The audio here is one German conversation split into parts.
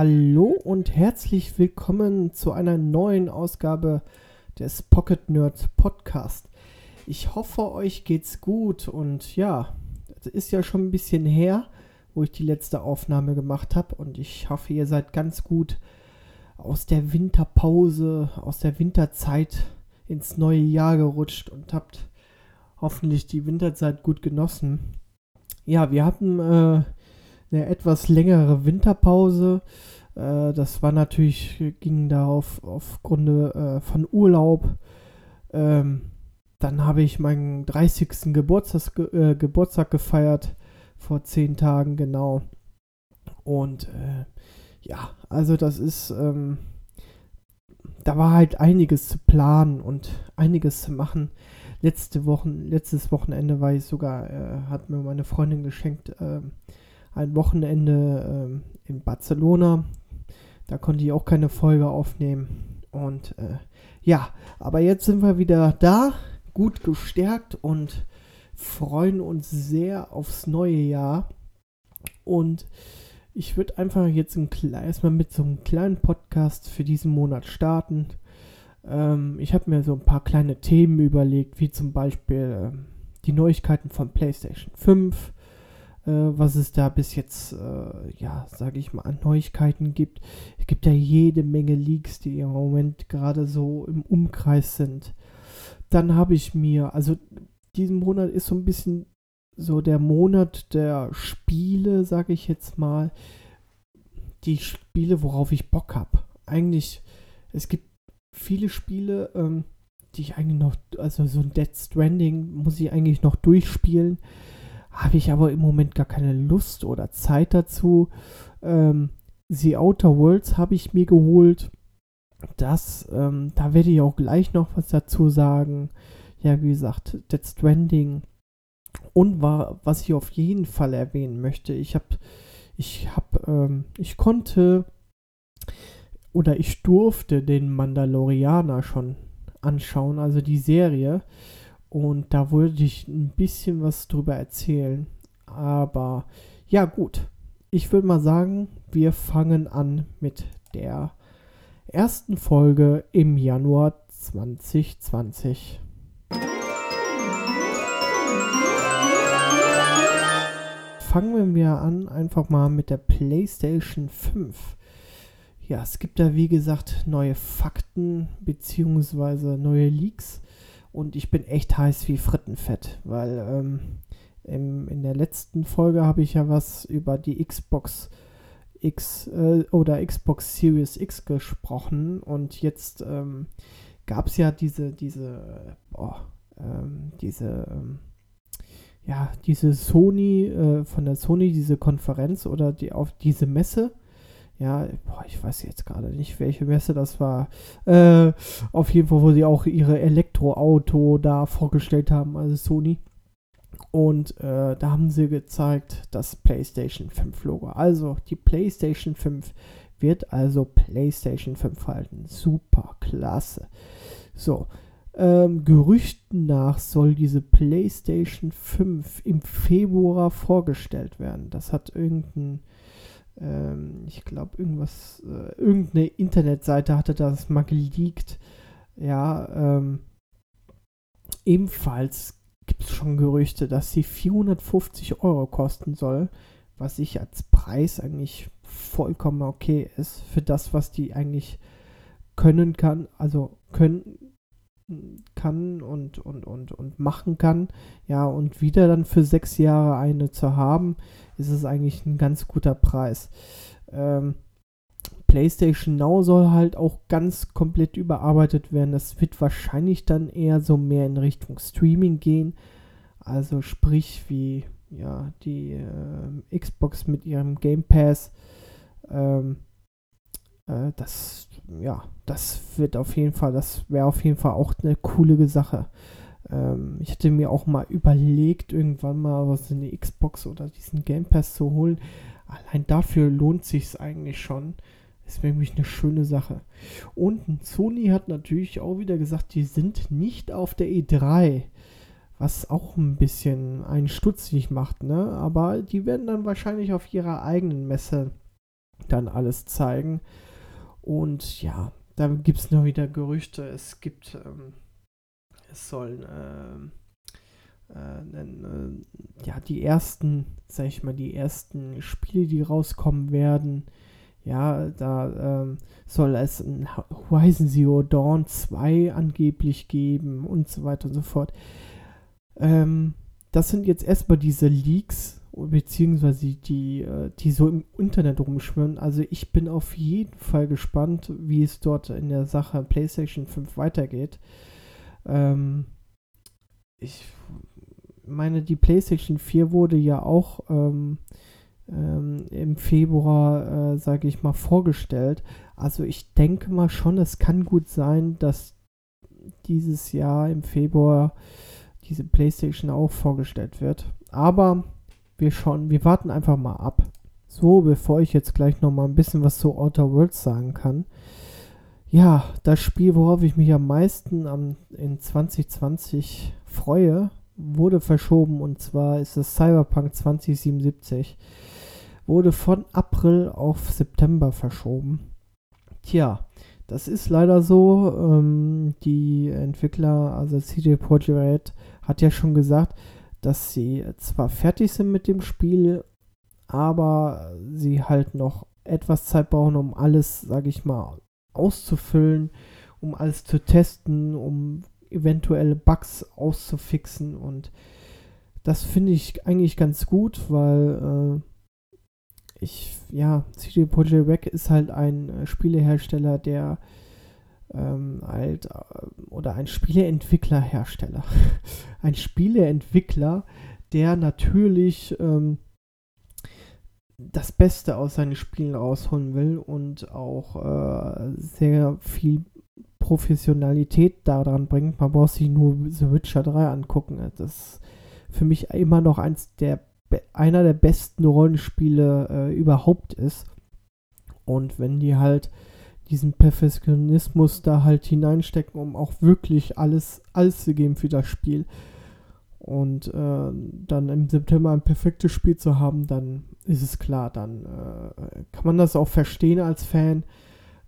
Hallo und herzlich willkommen zu einer neuen Ausgabe des Pocket Nerds Podcast. Ich hoffe, euch geht's gut und ja, es ist ja schon ein bisschen her, wo ich die letzte Aufnahme gemacht habe und ich hoffe, ihr seid ganz gut aus der Winterpause, aus der Winterzeit ins neue Jahr gerutscht und habt hoffentlich die Winterzeit gut genossen. Ja, wir hatten äh, eine etwas längere Winterpause. Äh, das war natürlich, ging da auf, aufgrund äh, von Urlaub. Ähm, dann habe ich meinen 30. Geburtstag, äh, Geburtstag gefeiert, vor zehn Tagen genau. Und äh, ja, also das ist, ähm, da war halt einiges zu planen und einiges zu machen. Letzte Wochen, letztes Wochenende war ich sogar, äh, hat mir meine Freundin geschenkt, äh, ein Wochenende äh, in Barcelona. Da konnte ich auch keine Folge aufnehmen. Und äh, ja, aber jetzt sind wir wieder da, gut gestärkt und freuen uns sehr aufs neue Jahr. Und ich würde einfach jetzt ein, erstmal mit so einem kleinen Podcast für diesen Monat starten. Ähm, ich habe mir so ein paar kleine Themen überlegt, wie zum Beispiel äh, die Neuigkeiten von PlayStation 5, äh, was es da bis jetzt, äh, ja, sage ich mal, an Neuigkeiten gibt. Es gibt ja jede Menge Leaks, die im Moment gerade so im Umkreis sind. Dann habe ich mir, also diesen Monat ist so ein bisschen so der Monat der Spiele, sage ich jetzt mal. Die Spiele, worauf ich Bock habe. Eigentlich, es gibt viele Spiele, ähm, die ich eigentlich noch, also so ein Dead Stranding muss ich eigentlich noch durchspielen. Habe ich aber im Moment gar keine Lust oder Zeit dazu. Ähm, The Outer Worlds habe ich mir geholt. Das, ähm, da werde ich auch gleich noch was dazu sagen. Ja, wie gesagt, Dead Stranding und war, was ich auf jeden Fall erwähnen möchte, ich habe, ich habe, ähm, ich konnte oder ich durfte den Mandalorianer schon anschauen, also die Serie. Und da wollte ich ein bisschen was drüber erzählen. Aber ja, gut. Ich würde mal sagen, wir fangen an mit der ersten Folge im Januar 2020. fangen wir an einfach mal mit der PlayStation 5. Ja, es gibt da wie gesagt neue Fakten bzw. neue Leaks und ich bin echt heiß wie Frittenfett, weil ähm, im, in der letzten Folge habe ich ja was über die Xbox X äh, oder Xbox Series X gesprochen und jetzt ähm, gab es ja diese, diese, oh, ähm, diese ähm, ja, diese Sony, äh, von der Sony, diese Konferenz oder die auf diese Messe. Ja, boah, ich weiß jetzt gerade nicht, welche Messe das war. Äh, auf jeden Fall, wo sie auch ihre Elektroauto da vorgestellt haben, also Sony. Und äh, da haben sie gezeigt das PlayStation 5 Logo. Also die PlayStation 5 wird also PlayStation 5 halten. Super, klasse. So, ähm, Gerüchten nach soll diese PlayStation 5 im Februar vorgestellt werden. Das hat irgendein, ähm, ich glaube, irgendwas, äh, irgendeine Internetseite hatte das mal geleakt. Ja, ähm, ebenfalls gibt es schon Gerüchte, dass sie 450 Euro kosten soll, was ich als Preis eigentlich vollkommen okay ist für das, was die eigentlich können kann, also können kann und, und, und, und machen kann. Ja, und wieder dann für sechs Jahre eine zu haben, ist es eigentlich ein ganz guter Preis. Ähm, PlayStation Now soll halt auch ganz komplett überarbeitet werden. Das wird wahrscheinlich dann eher so mehr in Richtung Streaming gehen. Also sprich wie ja die äh, Xbox mit ihrem Game Pass. Ähm, äh, das ja, das wird auf jeden Fall, das wäre auf jeden Fall auch eine coole Sache. Ähm, ich hätte mir auch mal überlegt, irgendwann mal was in die Xbox oder diesen Game Pass zu holen. Allein dafür lohnt sich es eigentlich schon. Wäre nämlich eine schöne Sache. Und Sony hat natürlich auch wieder gesagt, die sind nicht auf der E3. Was auch ein bisschen einen stutzig macht, ne? Aber die werden dann wahrscheinlich auf ihrer eigenen Messe dann alles zeigen. Und ja, da gibt es noch wieder Gerüchte. Es gibt, ähm, es sollen äh, äh, äh, ja die ersten, sag ich mal, die ersten Spiele, die rauskommen werden. Ja, da ähm, soll es ein Horizon Zero Dawn 2 angeblich geben und so weiter und so fort. Ähm, das sind jetzt erstmal diese Leaks, beziehungsweise die, äh, die so im Internet rumschwimmen. Also ich bin auf jeden Fall gespannt, wie es dort in der Sache PlayStation 5 weitergeht. Ähm, ich meine, die PlayStation 4 wurde ja auch ähm, ähm, im Februar, äh, sage ich mal, vorgestellt. Also ich denke mal schon, es kann gut sein, dass dieses Jahr im Februar diese PlayStation auch vorgestellt wird. Aber wir schauen, wir warten einfach mal ab. So, bevor ich jetzt gleich noch mal ein bisschen was zu Outer Worlds sagen kann. Ja, das Spiel, worauf ich mich am meisten am, in 2020 freue, wurde verschoben und zwar ist es Cyberpunk 2077. Wurde von April auf September verschoben. Tja, das ist leider so. Ähm, die Entwickler, also CD Projekt Red, hat ja schon gesagt, dass sie zwar fertig sind mit dem Spiel, aber sie halt noch etwas Zeit brauchen, um alles, sage ich mal, auszufüllen, um alles zu testen, um eventuelle Bugs auszufixen. Und das finde ich eigentlich ganz gut, weil äh, ich, ja, CD Projekt Red ist halt ein äh, Spielehersteller, der ähm, halt, oder ein Spieleentwicklerhersteller. ein Spieleentwickler, der natürlich ähm, das Beste aus seinen Spielen rausholen will und auch äh, sehr viel Professionalität daran bringt. Man braucht sich nur The Witcher 3 angucken. Das ist für mich immer noch eins der einer der besten Rollenspiele äh, überhaupt ist. Und wenn die halt diesen Perfektionismus da halt hineinstecken, um auch wirklich alles, alles zu geben für das Spiel. Und äh, dann im September ein perfektes Spiel zu haben, dann ist es klar, dann äh, kann man das auch verstehen als Fan.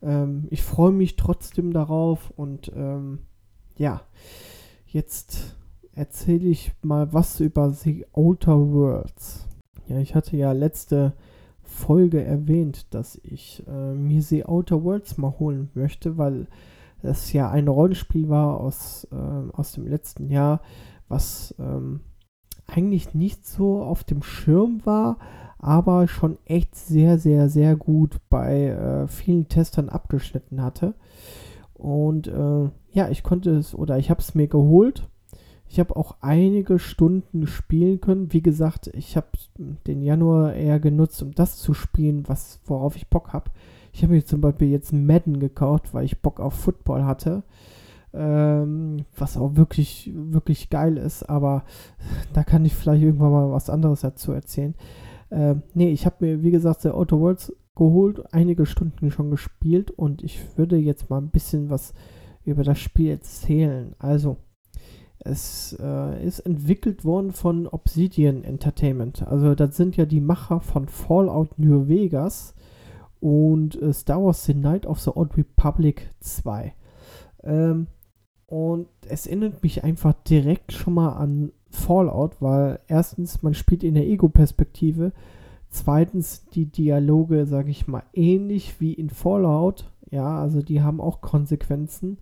Ähm, ich freue mich trotzdem darauf und ähm, ja, jetzt erzähle ich mal was über The Outer Worlds. Ja, ich hatte ja letzte Folge erwähnt, dass ich äh, mir The Outer Worlds mal holen möchte, weil es ja ein Rollenspiel war aus, äh, aus dem letzten Jahr, was ähm, eigentlich nicht so auf dem Schirm war, aber schon echt sehr, sehr, sehr gut bei äh, vielen Testern abgeschnitten hatte. Und äh, ja, ich konnte es oder ich habe es mir geholt ich habe auch einige Stunden spielen können. Wie gesagt, ich habe den Januar eher genutzt, um das zu spielen, was, worauf ich Bock habe. Ich habe mir zum Beispiel jetzt Madden gekauft, weil ich Bock auf Football hatte. Ähm, was auch wirklich, wirklich geil ist, aber da kann ich vielleicht irgendwann mal was anderes dazu erzählen. Ähm, nee, ich habe mir, wie gesagt, der Auto Worlds geholt, einige Stunden schon gespielt und ich würde jetzt mal ein bisschen was über das Spiel erzählen. Also, es äh, ist entwickelt worden von Obsidian Entertainment. Also das sind ja die Macher von Fallout New Vegas und äh, Star Wars The Night of the Old Republic 2. Ähm, und es erinnert mich einfach direkt schon mal an Fallout, weil erstens, man spielt in der Ego-Perspektive. Zweitens, die Dialoge, sage ich mal, ähnlich wie in Fallout. Ja, also die haben auch Konsequenzen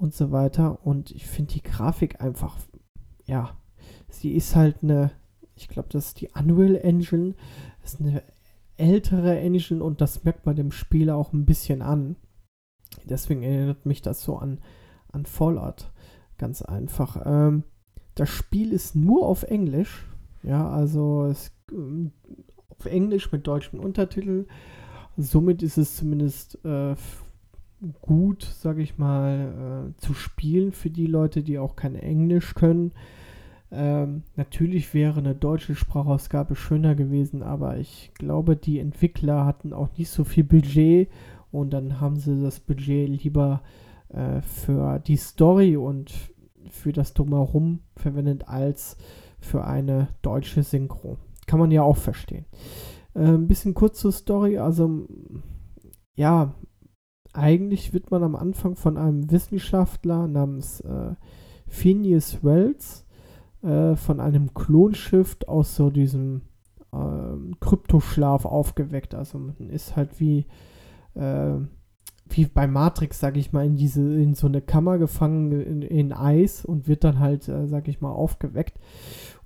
und so weiter. Und ich finde die Grafik einfach, ja, sie ist halt eine, ich glaube, das ist die Unreal Engine, das ist eine ältere Engine und das merkt man dem Spieler auch ein bisschen an. Deswegen erinnert mich das so an, an Fallout. Ganz einfach. Ähm, das Spiel ist nur auf Englisch. Ja, also es, ähm, auf Englisch mit deutschen Untertiteln. Somit ist es zumindest äh, gut, sage ich mal, äh, zu spielen für die Leute, die auch kein Englisch können. Ähm, natürlich wäre eine deutsche Sprachausgabe schöner gewesen, aber ich glaube, die Entwickler hatten auch nicht so viel Budget und dann haben sie das Budget lieber äh, für die Story und für das Drumherum verwendet als für eine deutsche Synchro. Kann man ja auch verstehen. Äh, ein bisschen kurz zur Story. Also, ja, eigentlich wird man am Anfang von einem Wissenschaftler namens äh, Phineas Wells äh, von einem Klonschiff aus so diesem äh, Kryptoschlaf aufgeweckt. Also man ist halt wie, äh, wie bei Matrix, sag ich mal, in diese, in so eine Kammer gefangen in, in Eis und wird dann halt, äh, sag ich mal, aufgeweckt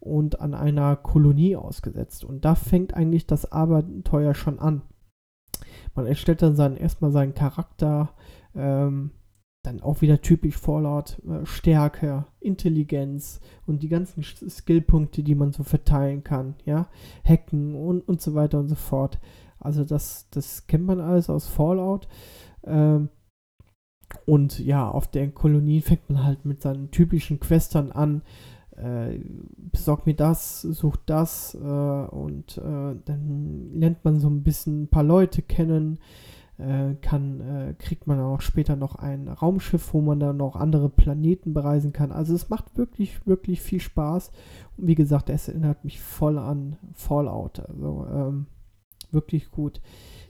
und an einer Kolonie ausgesetzt. Und da fängt eigentlich das Abenteuer schon an. Man erstellt dann seinen, erstmal seinen Charakter, ähm, dann auch wieder typisch Fallout, äh, Stärke, Intelligenz und die ganzen Skillpunkte, die man so verteilen kann, ja, Hacken und, und so weiter und so fort. Also das, das kennt man alles aus Fallout. Ähm, und ja, auf der Kolonie fängt man halt mit seinen typischen Questern an, äh, besorg mir das, such das äh, und äh, dann lernt man so ein bisschen ein paar Leute kennen, äh, kann, äh, kriegt man auch später noch ein Raumschiff, wo man dann noch andere Planeten bereisen kann. Also es macht wirklich, wirklich viel Spaß. Und wie gesagt, es erinnert mich voll an Fallout. Also ähm, wirklich gut.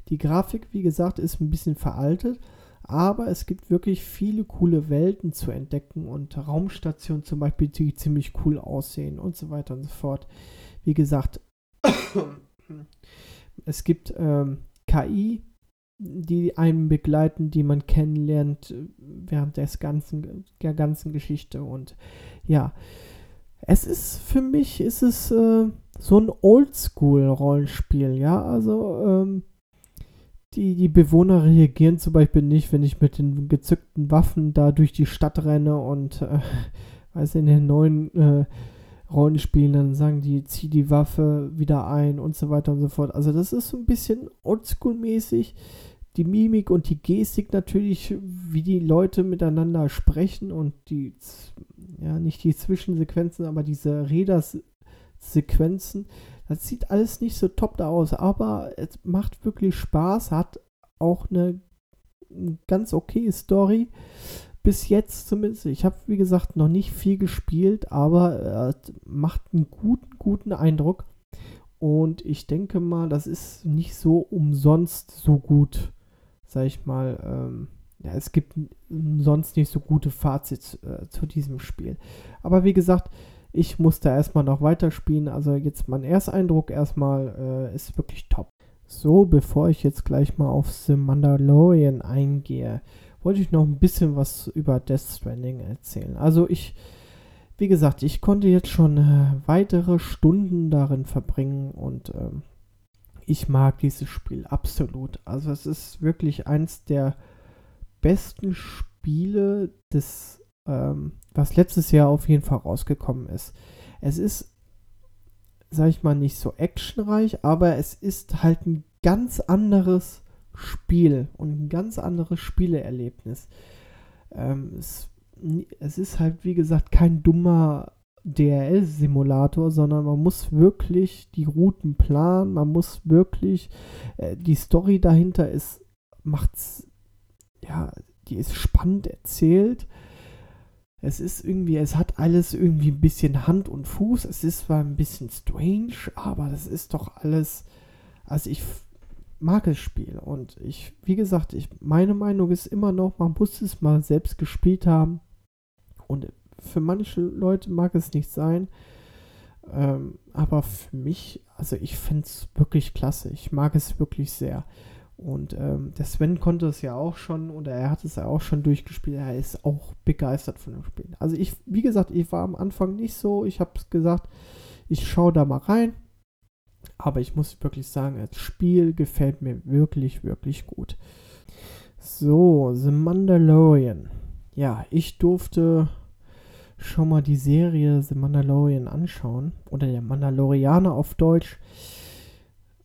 Die Grafik, wie gesagt, ist ein bisschen veraltet, aber es gibt wirklich viele coole Welten zu entdecken und Raumstationen zum Beispiel, die ziemlich cool aussehen und so weiter und so fort. Wie gesagt, es gibt ähm, KI, die einen begleiten, die man kennenlernt äh, während des ganzen, der ganzen Geschichte. Und ja, es ist für mich, ist es äh, so ein Oldschool-Rollenspiel, ja. Also, ähm, die, die Bewohner reagieren zum Beispiel nicht, wenn ich mit den gezückten Waffen da durch die Stadt renne und äh, weiß in den neuen äh, Rollenspielen, dann sagen die, zieh die Waffe wieder ein und so weiter und so fort. Also das ist so ein bisschen oldschool-mäßig. Die Mimik und die Gestik natürlich, wie die Leute miteinander sprechen und die, ja, nicht die Zwischensequenzen, aber diese Rädersequenzen, das sieht alles nicht so top da aus, aber es macht wirklich Spaß, hat auch eine ganz okay Story bis jetzt zumindest. Ich habe, wie gesagt, noch nicht viel gespielt, aber äh, macht einen guten, guten Eindruck. Und ich denke mal, das ist nicht so umsonst so gut, sag ich mal. Ähm, ja, es gibt sonst nicht so gute Fazits äh, zu diesem Spiel. Aber wie gesagt, ich muss da erstmal noch weiterspielen. Also jetzt mein Ersteindruck erstmal äh, ist wirklich top. So, bevor ich jetzt gleich mal auf The Mandalorian eingehe, wollte ich noch ein bisschen was über Death Stranding erzählen. Also ich, wie gesagt, ich konnte jetzt schon äh, weitere Stunden darin verbringen und ähm, ich mag dieses Spiel absolut. Also es ist wirklich eins der besten Spiele des, ähm, was letztes Jahr auf jeden Fall rausgekommen ist. Es ist, sag ich mal, nicht so actionreich, aber es ist halt ein ganz anderes Spiel und ein ganz anderes Spieleerlebnis. Ähm, es, es ist halt, wie gesagt, kein dummer DRL-Simulator, sondern man muss wirklich die Routen planen, man muss wirklich, äh, die Story dahinter ist, macht's, ja, die ist spannend erzählt. Es ist irgendwie, es hat alles irgendwie ein bisschen Hand und Fuß. Es ist zwar ein bisschen strange, aber das ist doch alles, also ich mag das Spiel. Und ich, wie gesagt, ich, meine Meinung ist immer noch, man muss es mal selbst gespielt haben. Und für manche Leute mag es nicht sein. Ähm, aber für mich, also ich finde es wirklich klasse. Ich mag es wirklich sehr. Und ähm, der Sven konnte es ja auch schon, oder er hat es ja auch schon durchgespielt. Er ist auch begeistert von dem Spiel. Also ich, wie gesagt, ich war am Anfang nicht so. Ich habe gesagt, ich schaue da mal rein. Aber ich muss wirklich sagen, das Spiel gefällt mir wirklich, wirklich gut. So, The Mandalorian. Ja, ich durfte schon mal die Serie The Mandalorian anschauen. Oder der Mandalorianer auf Deutsch.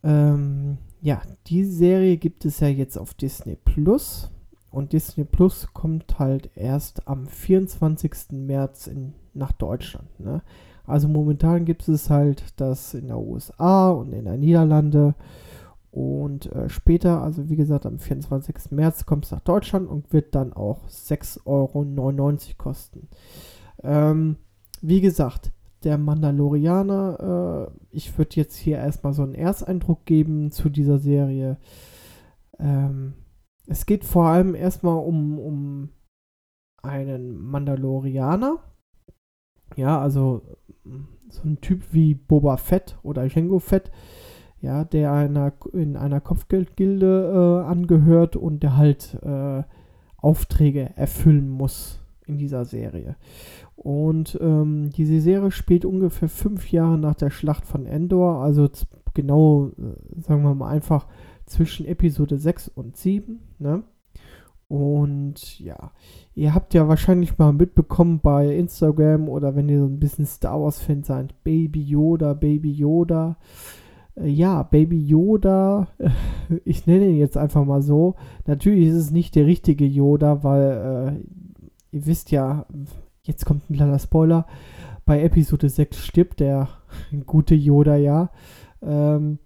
Ähm, ja, die Serie gibt es ja jetzt auf Disney Plus. Und Disney Plus kommt halt erst am 24. März in, nach Deutschland. Ne? Also momentan gibt es halt das in der USA und in der Niederlande. Und äh, später, also wie gesagt, am 24. März kommt es nach Deutschland und wird dann auch 6,99 Euro kosten. Ähm, wie gesagt, der Mandalorianer. Äh, ich würde jetzt hier erstmal so einen Ersteindruck geben zu dieser Serie. Ähm, es geht vor allem erstmal um, um einen Mandalorianer. Ja, also so ein Typ wie Boba Fett oder Jango Fett, ja, der einer, in einer Kopfgeldgilde äh, angehört und der halt äh, Aufträge erfüllen muss in dieser Serie. Und ähm, diese Serie spielt ungefähr fünf Jahre nach der Schlacht von Endor, also genau, äh, sagen wir mal einfach zwischen Episode 6 und 7. Ne? Und ja, ihr habt ja wahrscheinlich mal mitbekommen bei Instagram oder wenn ihr so ein bisschen Star Wars-Fan seid, Baby Yoda, Baby Yoda. Äh, ja, Baby Yoda, ich nenne ihn jetzt einfach mal so. Natürlich ist es nicht der richtige Yoda, weil äh, ihr wisst ja, jetzt kommt ein kleiner Spoiler, bei Episode 6 stirbt der gute Yoda ja. Ähm,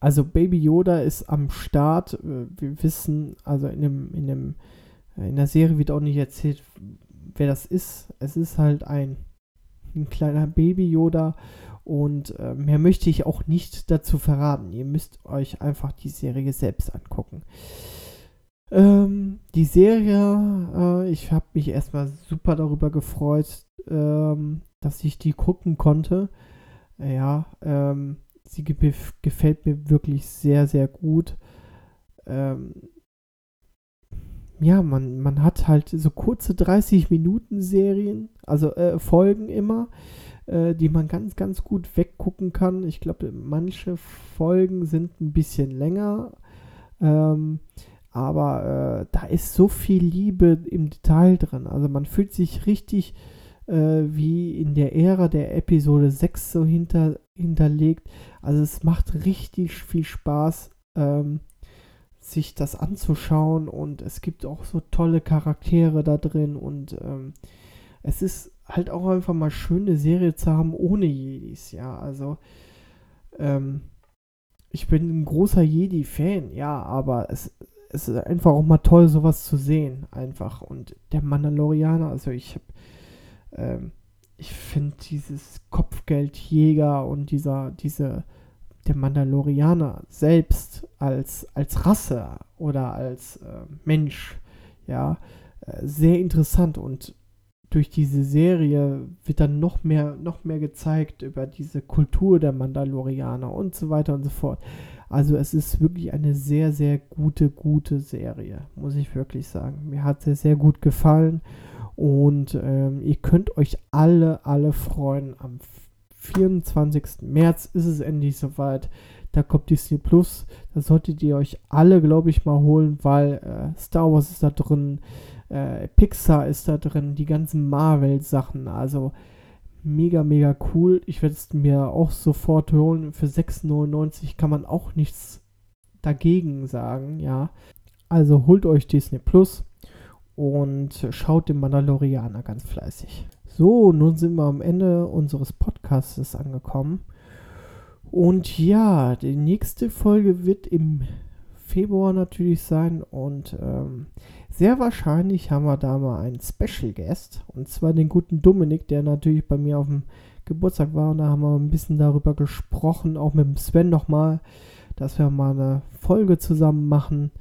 also Baby Yoda ist am Start. Wir wissen, also in dem, in dem, in der Serie wird auch nicht erzählt, wer das ist. Es ist halt ein, ein kleiner Baby Yoda und äh, mehr möchte ich auch nicht dazu verraten. Ihr müsst euch einfach die Serie selbst angucken. Ähm, die Serie, äh, ich habe mich erstmal super darüber gefreut, ähm, dass ich die gucken konnte. Ja, ähm, sie gefällt mir wirklich sehr, sehr gut. Ähm, ja, man, man hat halt so kurze 30 Minuten Serien, also äh, Folgen immer, äh, die man ganz, ganz gut weggucken kann. Ich glaube, manche Folgen sind ein bisschen länger, ähm, aber äh, da ist so viel Liebe im Detail drin. Also man fühlt sich richtig äh, wie in der Ära der Episode 6 so hinter, hinterlegt. Also es macht richtig viel Spaß, ähm, sich das anzuschauen und es gibt auch so tolle Charaktere da drin und ähm, es ist halt auch einfach mal schön, eine Serie zu haben ohne Jedis, ja, also ähm, ich bin ein großer Jedi-Fan, ja, aber es, es ist einfach auch mal toll, sowas zu sehen, einfach. Und der Mandalorianer, also ich habe ähm, ich finde dieses Kopfgeldjäger und dieser, diese, der Mandalorianer selbst als, als Rasse oder als äh, Mensch, ja, äh, sehr interessant und durch diese Serie wird dann noch mehr, noch mehr gezeigt über diese Kultur der Mandalorianer und so weiter und so fort. Also es ist wirklich eine sehr, sehr gute, gute Serie, muss ich wirklich sagen. Mir hat sie sehr gut gefallen und ähm, ihr könnt euch alle, alle freuen. Am 24. März ist es endlich soweit. Da kommt Disney Plus. Da solltet ihr euch alle, glaube ich, mal holen, weil äh, Star Wars ist da drin, äh, Pixar ist da drin, die ganzen Marvel-Sachen. Also mega, mega cool. Ich werde es mir auch sofort holen. Für 6,99 kann man auch nichts dagegen sagen, ja. Also holt euch Disney Plus und schaut den Mandalorianer ganz fleißig. So, nun sind wir am Ende unseres Podcasts angekommen. Und ja, die nächste Folge wird im Februar natürlich sein und ähm, sehr wahrscheinlich haben wir da mal einen Special Guest und zwar den guten Dominik, der natürlich bei mir auf dem Geburtstag war und da haben wir ein bisschen darüber gesprochen, auch mit dem Sven nochmal, dass wir mal eine Folge zusammen machen.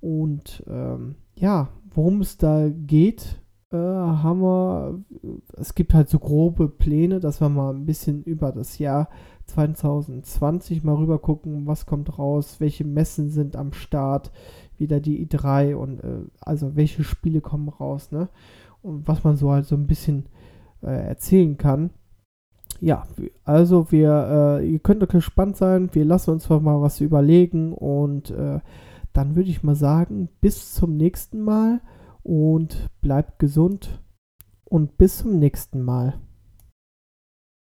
Und ähm, ja, worum es da geht, äh, haben wir, es gibt halt so grobe Pläne, dass wir mal ein bisschen über das Jahr 2020 mal rüber gucken, was kommt raus, welche Messen sind am Start, wieder die i3 und äh, also welche Spiele kommen raus, ne? Und was man so halt so ein bisschen äh, erzählen kann. Ja, also wir, äh, ihr könnt euch gespannt sein, wir lassen uns mal was überlegen und äh, dann würde ich mal sagen, bis zum nächsten Mal und bleibt gesund und bis zum nächsten Mal.